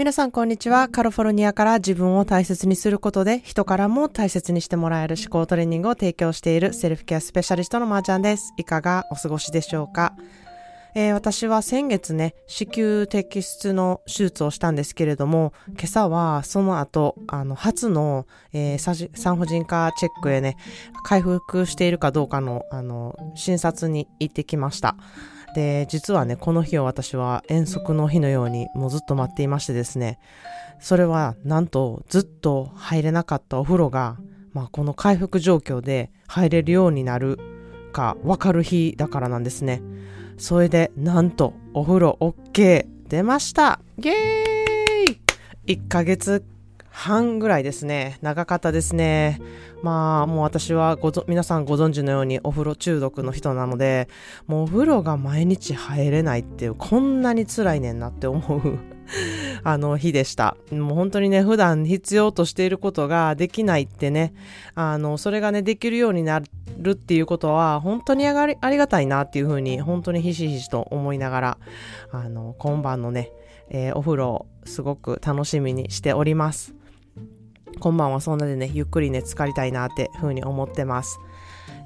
皆さんこんにちは。カリフォルニアから自分を大切にすることで人からも大切にしてもらえる思考トレーニングを提供しているセルフケアスペシャリストのまーちゃんです。いかがお過ごしでしょうか、えー、私は先月ね、子宮摘出の手術をしたんですけれども、今朝はその後、あの、初の、えー、産婦人科チェックへね、回復しているかどうかの、あの、診察に行ってきました。で、実はね、この日を私は遠足の日のようにもうずっと待っていましてですね、それはなんとずっと入れなかったお風呂が、まあこの回復状況で入れるようになるかわかる日だからなんですね。それでなんとお風呂 OK 出ましたイェーイ !1 ヶ月半ぐらいですね。長かったですね。まあ、もう私はご皆さんご存知のようにお風呂中毒の人なので、もうお風呂が毎日入れないっていう、こんなに辛いねんなって思う あの日でした。もう本当にね、普段必要としていることができないってね、あの、それがね、できるようになるっていうことは、本当にありありがたいなっていうふうに、本当にひしひしと思いながら、あの、今晩のね、えー、お風呂すごく楽しみにしております。今晩はそんなでね、ゆっくりね、浸かりたいなってふうに思ってます。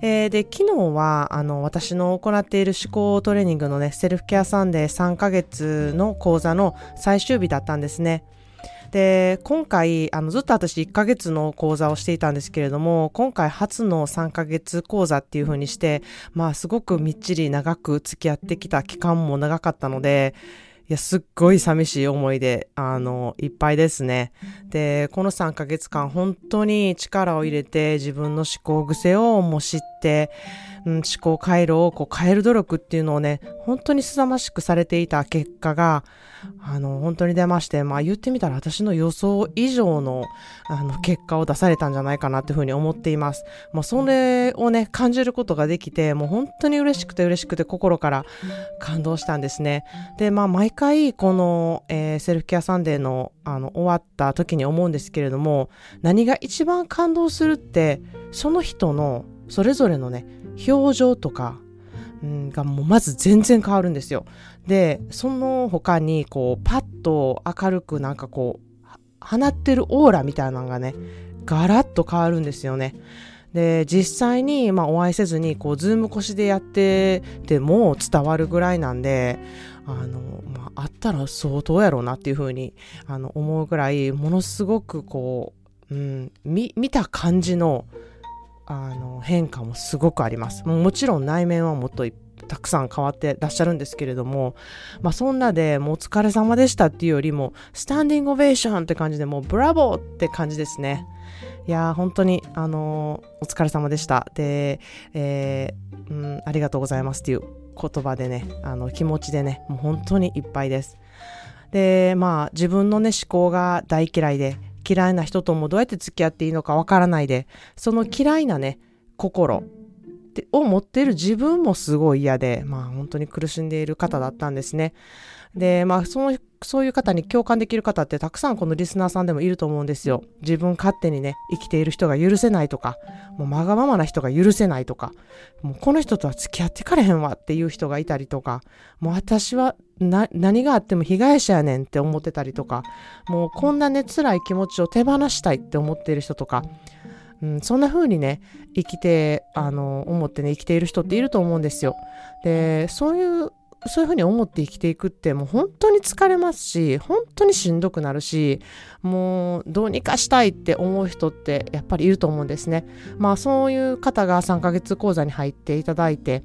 えー、で、昨日は、あの、私の行っている思考トレーニングのね、セルフケアサンデー3ヶ月の講座の最終日だったんですね。で、今回、あの、ずっと私1ヶ月の講座をしていたんですけれども、今回初の3ヶ月講座っていう風にして、まあ、すごくみっちり長く付き合ってきた期間も長かったので、いや、すっごい寂しい思いで、あの、いっぱいですね。で、この3ヶ月間、本当に力を入れて、自分の思考癖をも知って、うん、思考回路をこう変える努力っていうのをね、本当に凄まじくされていた結果が、あの、本当に出まして、まあ言ってみたら私の予想以上の、あの、結果を出されたんじゃないかなっていうふうに思っています。まあそれをね、感じることができて、もう本当に嬉しくて嬉しくて心から感動したんですね。で、まあ毎回この、えー、セルフケアサンデーの、あの、終わった時に思うんですけれども、何が一番感動するって、その人のそれぞれのね、表情とか、がもうまず全然変わるんですよ。で、その他にこうパッと明るくなんかこう放ってるオーラみたいなのがね、ガラッと変わるんですよね。で、実際に、まあ、お会いせずに、こう、ズーム越しでやってても伝わるぐらいなんで、あの、まあ、あったら相当やろうなっていうふうに、あの、思うぐらい、ものすごくこう、うん、見た感じの、あの変化もすごくあります。もちろん内面はもっとたくさん変わってらっしゃるんですけれども、まあそんなでもうお疲れ様でしたっていうよりも、スタンディングオベーションって感じでもうブラボーって感じですね。いやー本当にあのー、お疲れ様でした。で、えー、うん、ありがとうございますっていう言葉でね、あの気持ちでね、もう本当にいっぱいです。で、まあ自分のね思考が大嫌いで、嫌いな人ともどうやって付き合っていいのかわからないで、その嫌いなね、心を持っている自分もすごい嫌で、まあ本当に苦しんでいる方だったんですね。で、まあその、そういう方に共感できる方ってたくさんこのリスナーさんでもいると思うんですよ。自分勝手にね、生きている人が許せないとか、もうまがままな人が許せないとか、もうこの人とは付き合ってかれへんわっていう人がいたりとか、もう私はな、何があっても被害者やねんって思ってたりとか、もうこんなね、辛い気持ちを手放したいって思っている人とか、うん、そんな風にね、生きて、あの、思ってね、生きている人っていると思うんですよ。で、そういうそういうふうに思って生きていくってもう本当に疲れますし、本当にしんどくなるし、もうどうにかしたいって思う人ってやっぱりいると思うんですね。まあそういう方が3ヶ月講座に入っていただいて、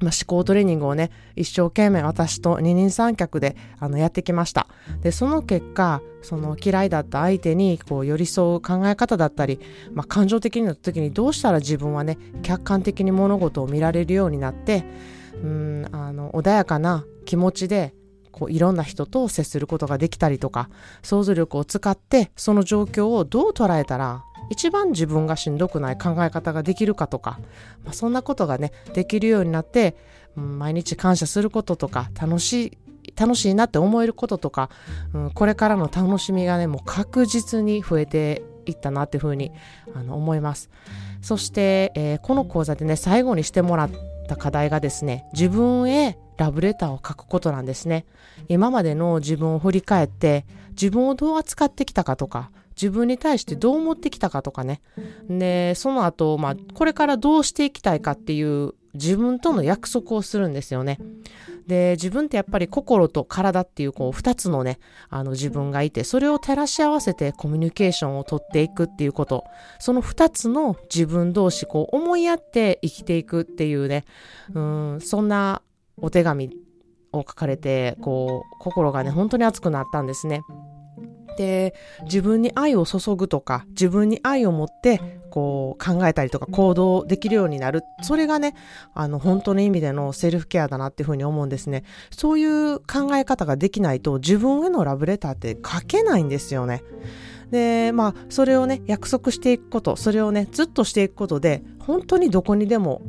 まあ、思考トレーニングをね、一生懸命私と二人三脚であのやってきました。で、その結果、その嫌いだった相手にこう寄り添う考え方だったり、まあ、感情的になった時にどうしたら自分はね、客観的に物事を見られるようになって、うんあの穏やかな気持ちでこういろんな人と接することができたりとか想像力を使ってその状況をどう捉えたら一番自分がしんどくない考え方ができるかとか、まあ、そんなことがねできるようになって、うん、毎日感謝することとか楽しい楽しいなって思えることとか、うん、これからの楽しみがねもう確実に増えていったなっていうふうにあの思います。そして、えー、この講座でね最後にしてもらった課題がですね自分へラブレターを書くことなんですね。今までの自分を振り返って、自分をどう扱ってきたかとか、自分に対してどう思ってきたかとかね。で、その後、まあ、これからどうしていきたいかっていう自分との約束をするんですよね。で、自分ってやっぱり心と体っていうこう二つのね、あの自分がいて、それを照らし合わせてコミュニケーションをとっていくっていうこと。その二つの自分同士こう思い合って生きていくっていうね、うん、そんなお手紙を書かれて、こう、心がね、本当に熱くなったんですね。で、自分に愛を注ぐとか、自分に愛を持って、こう考えたりとか行動できるようになる。それがね、あの、本当の意味でのセルフケアだなっていうふうに思うんですね。そういう考え方ができないと自分へのラブレターって書けないんですよね。で、まあ、それをね、約束していくこと、それをね、ずっとしていくことで、本当にどこにでも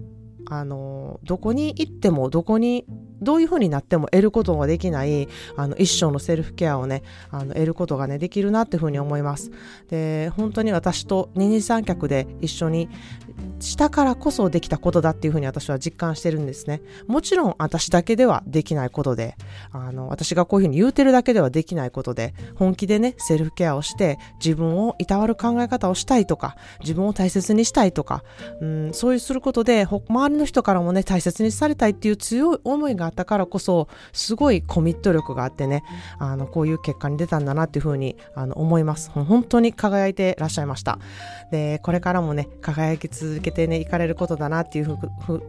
あの、どこに行っても、どこに、どういう風になっても得ることができない、あの、一生のセルフケアをね、あの、得ることがね、できるなっていう風に思います。で、本当に私と二人三脚で一緒にしたからこそできたことだっていう風に私は実感してるんですね。もちろん私だけではできないことで、あの、私がこういう風に言うてるだけではできないことで、本気でね、セルフケアをして、自分をいたわる考え方をしたいとか、自分を大切にしたいとか、うん、そういうすることで、周りの人からもね、大切にされたいっていう強い思いがあったからこそ、すごいコミット力があってね、あの、こういう結果に出たんだなっていう風に、あの、思います。本当に輝いてらっしゃいました。で、これからもね、輝き続けてね、いかれることだなっていう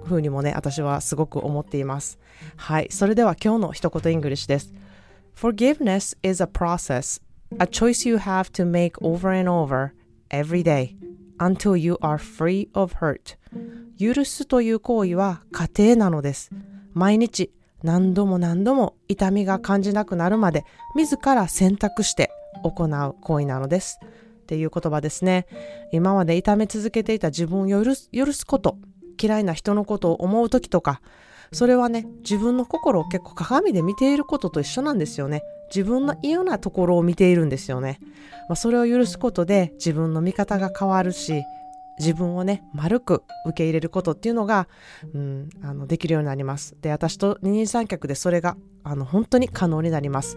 ふうにもね、私はすごく思っています。はい。それでは今日の一言イングリッシュです。Forgiveness is a process, a choice you have to make over and over every day until you are free of hurt. 許すという行為は過程なのです。毎日何度も何度も痛みが感じなくなるまで自ら選択して行う行為なのです。っていう言葉ですね。今まで痛め続けていた自分を許す許すこと、嫌いな人のことを思う時とか、それはね、自分の心を結構鏡で見ていることと一緒なんですよね。自分の嫌なところを見ているんですよね。まあ、それを許すことで自分の見方が変わるし、自分をね、丸く受け入れることっていうのが、うん、あの、できるようになります。で、私と二人三脚でそれが、あの、本当に可能になります。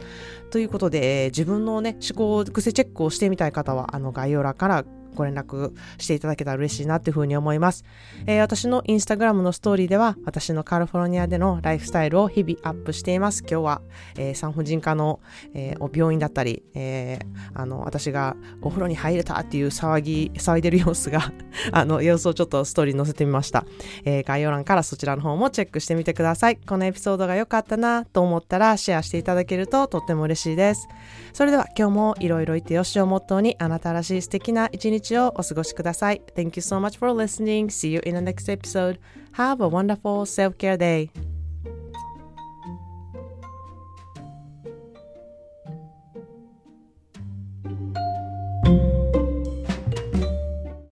ということでえ、自分のね、思考癖チェックをしてみたい方は、あの、概要欄からご連絡していただけたら嬉しいなっていうふうに思います。えー、私のインスタグラムのストーリーでは、私のカリフォルニアでのライフスタイルを日々アップしています。今日は、えー、産婦人科の、えー、病院だったり、えー、あの、私がお風呂に入れたっていう騒ぎ、騒いでる様子が あの、様子をちょっとストーリーに載せてみました。えー、概要欄からそちらの方もチェックしてみてください。このエピソードが良かったなと思ったらシェアしていただけるととっても嬉しいです。それでは今日もいろいろ言ってよしをモットーにあなたらしい素敵な一日 日をお過ごしください。Thank you so much for listening. See you in the next episode. Have a wonderful self-care day.